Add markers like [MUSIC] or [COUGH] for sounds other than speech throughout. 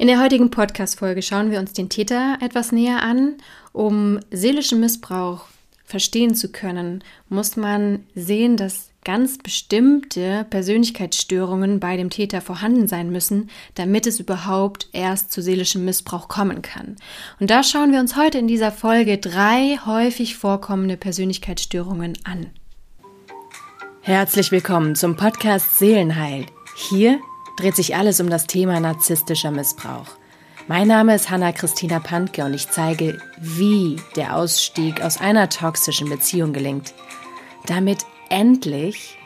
In der heutigen Podcast-Folge schauen wir uns den Täter etwas näher an. Um seelischen Missbrauch verstehen zu können, muss man sehen, dass ganz bestimmte Persönlichkeitsstörungen bei dem Täter vorhanden sein müssen, damit es überhaupt erst zu seelischem Missbrauch kommen kann. Und da schauen wir uns heute in dieser Folge drei häufig vorkommende Persönlichkeitsstörungen an. Herzlich willkommen zum Podcast Seelenheil. Hier dreht sich alles um das Thema narzisstischer Missbrauch. Mein Name ist Hanna-Christina Pantke und ich zeige, wie der Ausstieg aus einer toxischen Beziehung gelingt, damit endlich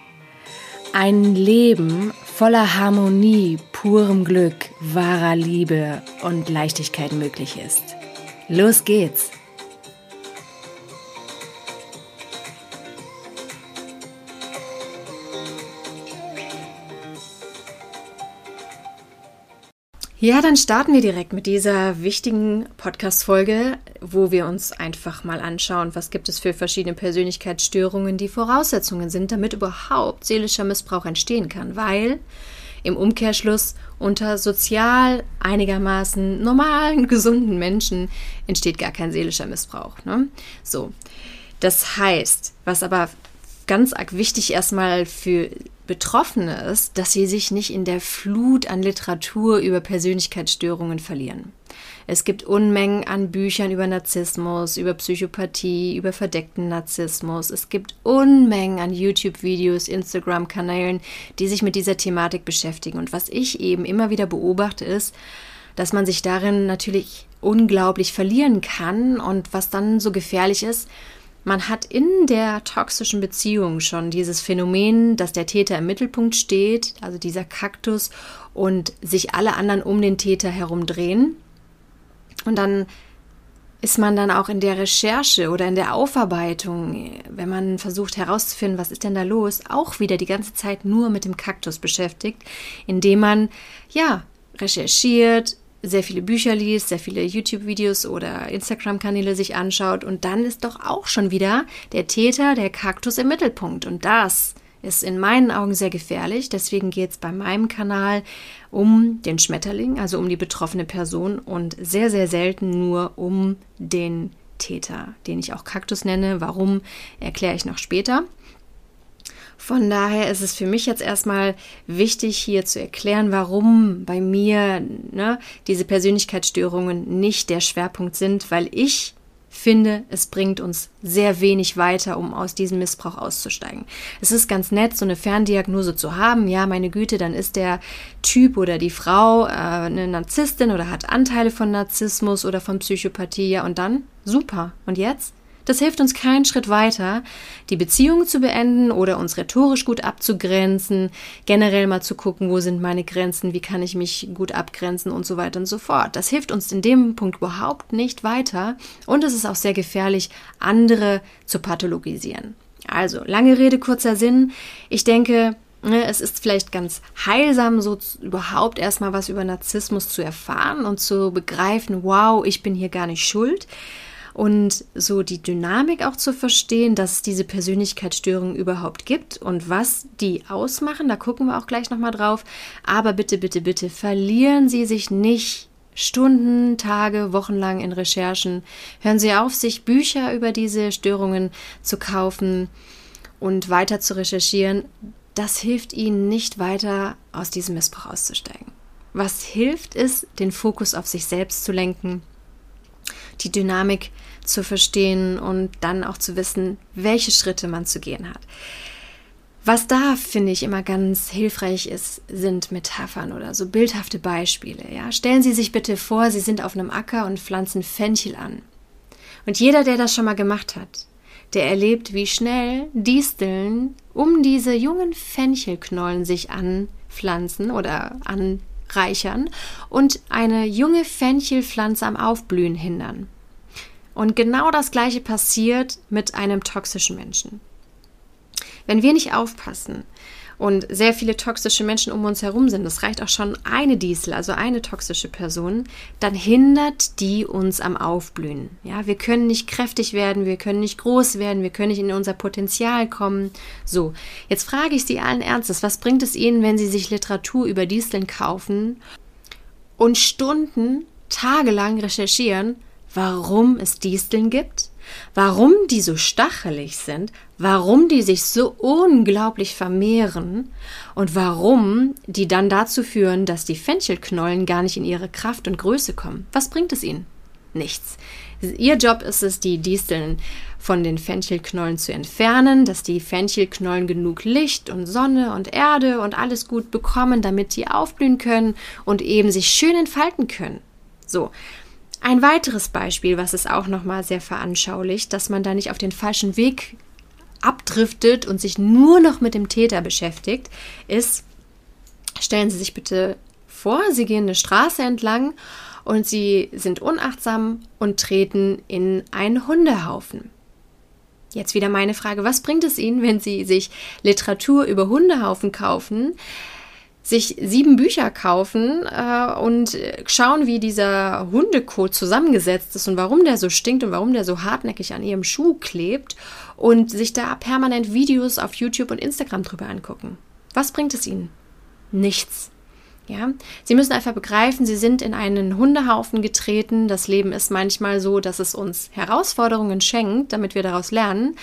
ein Leben voller Harmonie, purem Glück, wahrer Liebe und Leichtigkeit möglich ist. Los geht's! Ja, dann starten wir direkt mit dieser wichtigen Podcast-Folge, wo wir uns einfach mal anschauen, was gibt es für verschiedene Persönlichkeitsstörungen, die Voraussetzungen sind, damit überhaupt seelischer Missbrauch entstehen kann. Weil im Umkehrschluss unter sozial einigermaßen normalen, [LAUGHS] gesunden Menschen entsteht gar kein seelischer Missbrauch. Ne? So. Das heißt, was aber ganz arg wichtig erstmal für Betroffene ist, dass sie sich nicht in der Flut an Literatur über Persönlichkeitsstörungen verlieren. Es gibt Unmengen an Büchern über Narzissmus, über Psychopathie, über verdeckten Narzissmus. Es gibt Unmengen an YouTube-Videos, Instagram-Kanälen, die sich mit dieser Thematik beschäftigen. Und was ich eben immer wieder beobachte, ist, dass man sich darin natürlich unglaublich verlieren kann und was dann so gefährlich ist, man hat in der toxischen Beziehung schon dieses Phänomen, dass der Täter im Mittelpunkt steht, also dieser Kaktus, und sich alle anderen um den Täter herum drehen. Und dann ist man dann auch in der Recherche oder in der Aufarbeitung, wenn man versucht herauszufinden, was ist denn da los, auch wieder die ganze Zeit nur mit dem Kaktus beschäftigt, indem man ja recherchiert, sehr viele Bücher liest, sehr viele YouTube-Videos oder Instagram-Kanäle sich anschaut und dann ist doch auch schon wieder der Täter, der Kaktus im Mittelpunkt. Und das ist in meinen Augen sehr gefährlich. Deswegen geht es bei meinem Kanal um den Schmetterling, also um die betroffene Person und sehr, sehr selten nur um den Täter, den ich auch Kaktus nenne. Warum, erkläre ich noch später. Von daher ist es für mich jetzt erstmal wichtig, hier zu erklären, warum bei mir ne, diese Persönlichkeitsstörungen nicht der Schwerpunkt sind, weil ich finde, es bringt uns sehr wenig weiter, um aus diesem Missbrauch auszusteigen. Es ist ganz nett, so eine Ferndiagnose zu haben. Ja, meine Güte, dann ist der Typ oder die Frau äh, eine Narzisstin oder hat Anteile von Narzissmus oder von Psychopathie. Ja, und dann? Super. Und jetzt? Das hilft uns keinen Schritt weiter, die Beziehung zu beenden oder uns rhetorisch gut abzugrenzen, generell mal zu gucken, wo sind meine Grenzen, wie kann ich mich gut abgrenzen und so weiter und so fort. Das hilft uns in dem Punkt überhaupt nicht weiter und es ist auch sehr gefährlich, andere zu pathologisieren. Also, lange Rede, kurzer Sinn. Ich denke, ne, es ist vielleicht ganz heilsam, so überhaupt erstmal was über Narzissmus zu erfahren und zu begreifen, wow, ich bin hier gar nicht schuld und so die Dynamik auch zu verstehen, dass es diese Persönlichkeitsstörungen überhaupt gibt und was die ausmachen. Da gucken wir auch gleich nochmal drauf. Aber bitte, bitte, bitte verlieren Sie sich nicht Stunden, Tage, Wochen lang in Recherchen. Hören Sie auf, sich Bücher über diese Störungen zu kaufen und weiter zu recherchieren. Das hilft Ihnen nicht weiter aus diesem Missbrauch auszusteigen. Was hilft, ist, den Fokus auf sich selbst zu lenken die Dynamik zu verstehen und dann auch zu wissen, welche Schritte man zu gehen hat. Was da, finde ich, immer ganz hilfreich ist, sind Metaphern oder so bildhafte Beispiele. Ja? Stellen Sie sich bitte vor, Sie sind auf einem Acker und pflanzen Fenchel an. Und jeder, der das schon mal gemacht hat, der erlebt, wie schnell Disteln um diese jungen Fenchelknollen sich anpflanzen oder an reichern und eine junge Fenchelpflanze am Aufblühen hindern. Und genau das Gleiche passiert mit einem toxischen Menschen. Wenn wir nicht aufpassen, und sehr viele toxische Menschen um uns herum sind, das reicht auch schon eine Diesel, also eine toxische Person, dann hindert die uns am Aufblühen. Ja, wir können nicht kräftig werden, wir können nicht groß werden, wir können nicht in unser Potenzial kommen. So, jetzt frage ich Sie allen Ernstes, was bringt es Ihnen, wenn Sie sich Literatur über Disteln kaufen und Stunden, tagelang recherchieren, warum es Disteln gibt, warum die so stachelig sind, warum die sich so unglaublich vermehren und warum die dann dazu führen, dass die Fenchelknollen gar nicht in ihre Kraft und Größe kommen. Was bringt es ihnen? Nichts. Ihr Job ist es, die Disteln von den Fenchelknollen zu entfernen, dass die Fenchelknollen genug Licht und Sonne und Erde und alles gut bekommen, damit die aufblühen können und eben sich schön entfalten können. So, ein weiteres Beispiel, was es auch nochmal sehr veranschaulicht, dass man da nicht auf den falschen Weg abdriftet und sich nur noch mit dem Täter beschäftigt, ist, stellen Sie sich bitte vor, Sie gehen eine Straße entlang und Sie sind unachtsam und treten in einen Hundehaufen. Jetzt wieder meine Frage, was bringt es Ihnen, wenn Sie sich Literatur über Hundehaufen kaufen, sich sieben Bücher kaufen äh, und schauen, wie dieser Hundekot zusammengesetzt ist und warum der so stinkt und warum der so hartnäckig an ihrem Schuh klebt und sich da permanent Videos auf YouTube und Instagram drüber angucken. Was bringt es ihnen? Nichts. Ja, sie müssen einfach begreifen, sie sind in einen Hundehaufen getreten. Das Leben ist manchmal so, dass es uns Herausforderungen schenkt, damit wir daraus lernen.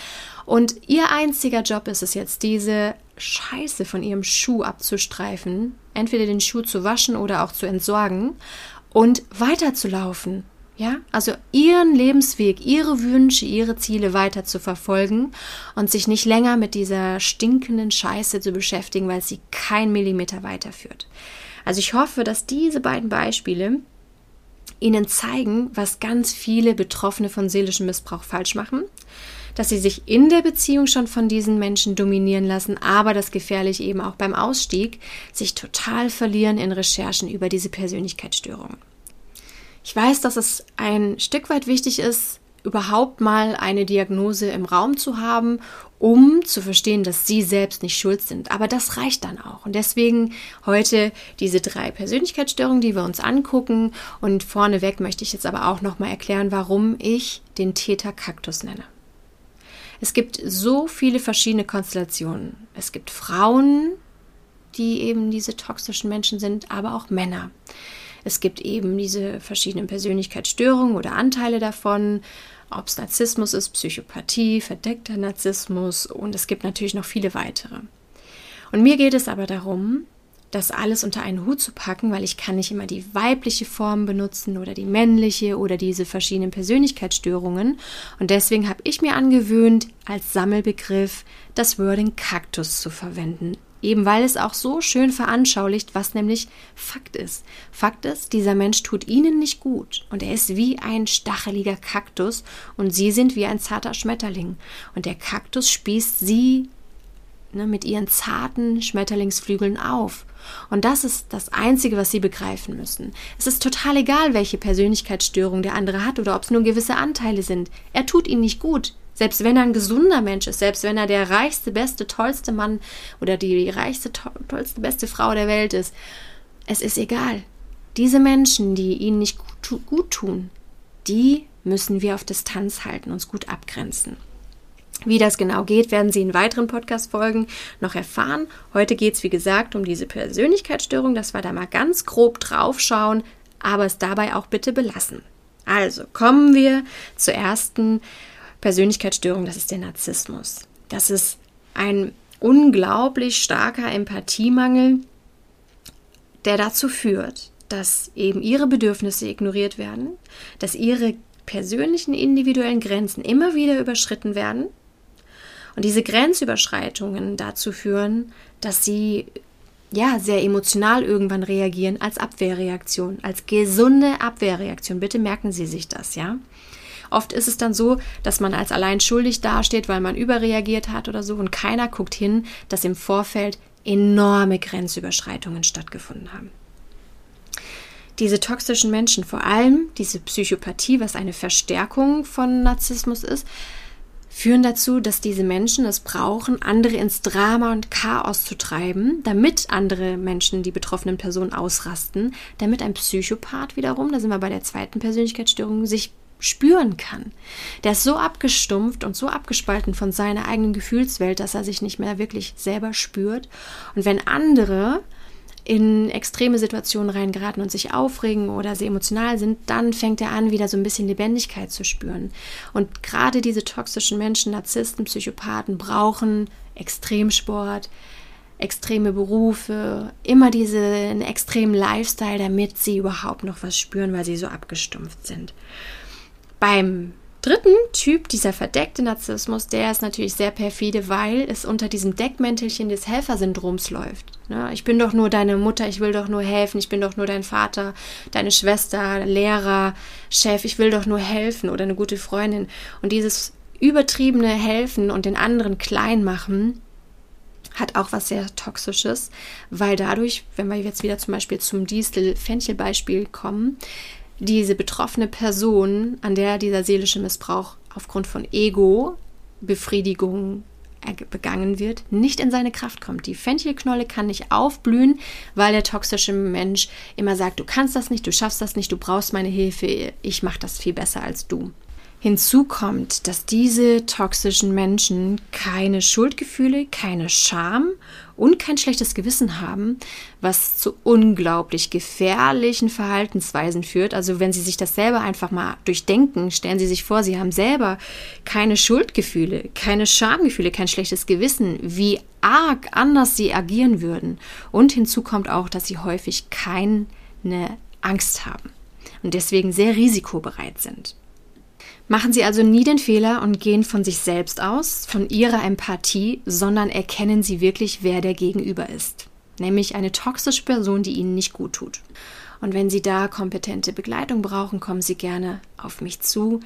Und ihr einziger Job ist es jetzt, diese Scheiße von ihrem Schuh abzustreifen, entweder den Schuh zu waschen oder auch zu entsorgen und weiterzulaufen. Ja, also ihren Lebensweg, ihre Wünsche, ihre Ziele weiter zu verfolgen und sich nicht länger mit dieser stinkenden Scheiße zu beschäftigen, weil sie kein Millimeter weiterführt. Also ich hoffe, dass diese beiden Beispiele Ihnen zeigen, was ganz viele Betroffene von seelischem Missbrauch falsch machen, dass sie sich in der Beziehung schon von diesen Menschen dominieren lassen, aber das gefährlich eben auch beim Ausstieg, sich total verlieren in Recherchen über diese Persönlichkeitsstörungen. Ich weiß, dass es ein Stück weit wichtig ist, überhaupt mal eine Diagnose im Raum zu haben, um zu verstehen, dass sie selbst nicht schuld sind. Aber das reicht dann auch. Und deswegen heute diese drei Persönlichkeitsstörungen, die wir uns angucken. Und vorneweg möchte ich jetzt aber auch nochmal erklären, warum ich den Täter Kaktus nenne. Es gibt so viele verschiedene Konstellationen. Es gibt Frauen, die eben diese toxischen Menschen sind, aber auch Männer. Es gibt eben diese verschiedenen Persönlichkeitsstörungen oder Anteile davon, ob es Narzissmus ist, Psychopathie, verdeckter Narzissmus und es gibt natürlich noch viele weitere. Und mir geht es aber darum, das alles unter einen Hut zu packen, weil ich kann nicht immer die weibliche Form benutzen oder die männliche oder diese verschiedenen Persönlichkeitsstörungen. Und deswegen habe ich mir angewöhnt, als Sammelbegriff das Wording Kaktus zu verwenden. Eben weil es auch so schön veranschaulicht, was nämlich Fakt ist. Fakt ist, dieser Mensch tut ihnen nicht gut und er ist wie ein stacheliger Kaktus und sie sind wie ein zarter Schmetterling. Und der Kaktus spießt sie ne, mit ihren zarten Schmetterlingsflügeln auf. Und das ist das Einzige, was sie begreifen müssen. Es ist total egal, welche Persönlichkeitsstörung der andere hat oder ob es nur gewisse Anteile sind. Er tut ihnen nicht gut. Selbst wenn er ein gesunder Mensch ist, selbst wenn er der reichste, beste, tollste Mann oder die reichste, tollste, beste Frau der Welt ist, es ist egal. Diese Menschen, die ihnen nicht gut, gut tun, die müssen wir auf Distanz halten, uns gut abgrenzen. Wie das genau geht, werden Sie in weiteren Podcast-Folgen noch erfahren. Heute geht es, wie gesagt, um diese Persönlichkeitsstörung, dass wir da mal ganz grob draufschauen, aber es dabei auch bitte belassen. Also kommen wir zur ersten Persönlichkeitsstörung, das ist der Narzissmus. Das ist ein unglaublich starker Empathiemangel, der dazu führt, dass eben ihre Bedürfnisse ignoriert werden, dass ihre persönlichen individuellen Grenzen immer wieder überschritten werden und diese Grenzüberschreitungen dazu führen, dass sie ja sehr emotional irgendwann reagieren als Abwehrreaktion, als gesunde Abwehrreaktion. Bitte merken Sie sich das, ja? Oft ist es dann so, dass man als allein schuldig dasteht, weil man überreagiert hat oder so und keiner guckt hin, dass im Vorfeld enorme Grenzüberschreitungen stattgefunden haben. Diese toxischen Menschen, vor allem diese Psychopathie, was eine Verstärkung von Narzissmus ist, führen dazu, dass diese Menschen es brauchen, andere ins Drama und Chaos zu treiben, damit andere Menschen, die betroffenen Personen ausrasten, damit ein Psychopath wiederum, da sind wir bei der zweiten Persönlichkeitsstörung, sich spüren kann. Der ist so abgestumpft und so abgespalten von seiner eigenen Gefühlswelt, dass er sich nicht mehr wirklich selber spürt. Und wenn andere in extreme Situationen reingeraten und sich aufregen oder sehr emotional sind, dann fängt er an, wieder so ein bisschen Lebendigkeit zu spüren. Und gerade diese toxischen Menschen, Narzissten, Psychopathen brauchen Extremsport, extreme Berufe, immer diesen extremen Lifestyle, damit sie überhaupt noch was spüren, weil sie so abgestumpft sind. Beim dritten Typ, dieser verdeckte Narzissmus, der ist natürlich sehr perfide, weil es unter diesem Deckmäntelchen des Helfersyndroms läuft. Ne? Ich bin doch nur deine Mutter, ich will doch nur helfen, ich bin doch nur dein Vater, deine Schwester, Lehrer, Chef, ich will doch nur helfen oder eine gute Freundin. Und dieses übertriebene Helfen und den anderen klein machen, hat auch was sehr Toxisches, weil dadurch, wenn wir jetzt wieder zum Beispiel zum Distel-Fenchel-Beispiel kommen, diese betroffene Person, an der dieser seelische Missbrauch aufgrund von Ego-Befriedigung begangen wird, nicht in seine Kraft kommt. Die Fenchelknolle kann nicht aufblühen, weil der toxische Mensch immer sagt, du kannst das nicht, du schaffst das nicht, du brauchst meine Hilfe, ich mache das viel besser als du. Hinzu kommt, dass diese toxischen Menschen keine Schuldgefühle, keine Scham und kein schlechtes Gewissen haben, was zu unglaublich gefährlichen Verhaltensweisen führt. Also wenn Sie sich das selber einfach mal durchdenken, stellen Sie sich vor, Sie haben selber keine Schuldgefühle, keine Schamgefühle, kein schlechtes Gewissen, wie arg anders Sie agieren würden. Und hinzu kommt auch, dass Sie häufig keine Angst haben und deswegen sehr risikobereit sind. Machen Sie also nie den Fehler und gehen von sich selbst aus, von Ihrer Empathie, sondern erkennen Sie wirklich, wer der Gegenüber ist. Nämlich eine toxische Person, die Ihnen nicht gut tut. Und wenn Sie da kompetente Begleitung brauchen, kommen Sie gerne auf mich zu.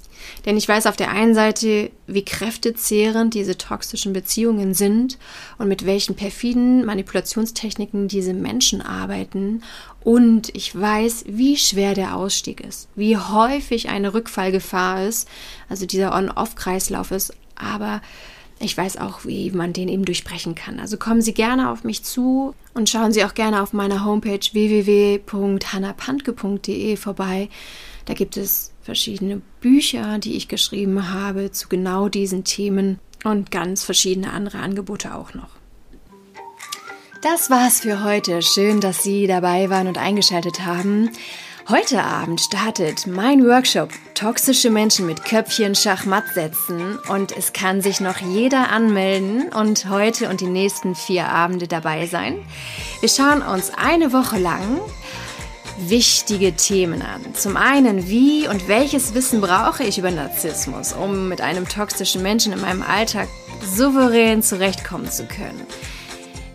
Denn ich weiß auf der einen Seite, wie kräftezehrend diese toxischen Beziehungen sind und mit welchen perfiden Manipulationstechniken diese Menschen arbeiten. Und ich weiß, wie schwer der Ausstieg ist, wie häufig eine Rückfallgefahr ist, also dieser On-Off-Kreislauf ist. Aber ich weiß auch, wie man den eben durchbrechen kann. Also kommen Sie gerne auf mich zu und schauen Sie auch gerne auf meiner Homepage www.hannapantke.de vorbei. Da gibt es verschiedene Bücher, die ich geschrieben habe zu genau diesen Themen und ganz verschiedene andere Angebote auch noch. Das war's für heute. Schön, dass Sie dabei waren und eingeschaltet haben. Heute Abend startet mein Workshop Toxische Menschen mit Köpfchen Schachmatt setzen und es kann sich noch jeder anmelden und heute und die nächsten vier Abende dabei sein. Wir schauen uns eine Woche lang wichtige Themen an. Zum einen, wie und welches Wissen brauche ich über Narzissmus, um mit einem toxischen Menschen in meinem Alltag souverän zurechtkommen zu können.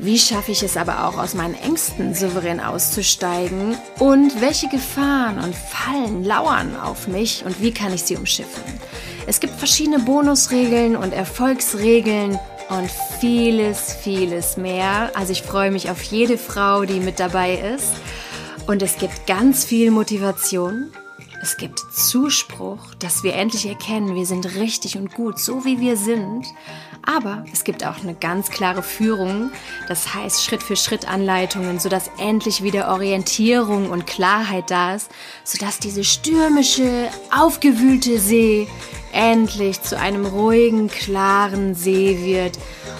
Wie schaffe ich es aber auch, aus meinen Ängsten souverän auszusteigen? Und welche Gefahren und Fallen lauern auf mich und wie kann ich sie umschiffen? Es gibt verschiedene Bonusregeln und Erfolgsregeln und vieles, vieles mehr. Also ich freue mich auf jede Frau, die mit dabei ist. Und es gibt ganz viel Motivation. Es gibt Zuspruch, dass wir endlich erkennen, wir sind richtig und gut, so wie wir sind. Aber es gibt auch eine ganz klare Führung, das heißt Schritt für Schritt Anleitungen, sodass endlich wieder Orientierung und Klarheit da ist, sodass diese stürmische, aufgewühlte See endlich zu einem ruhigen, klaren See wird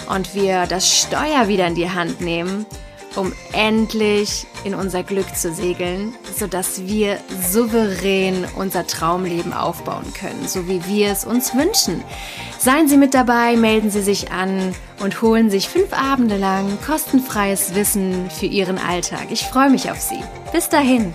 und wir das Steuer wieder in die Hand nehmen, um endlich in unser Glück zu segeln, sodass wir souverän unser Traumleben aufbauen können, so wie wir es uns wünschen. Seien Sie mit dabei, melden Sie sich an und holen sich fünf Abende lang kostenfreies Wissen für Ihren Alltag. Ich freue mich auf Sie. Bis dahin.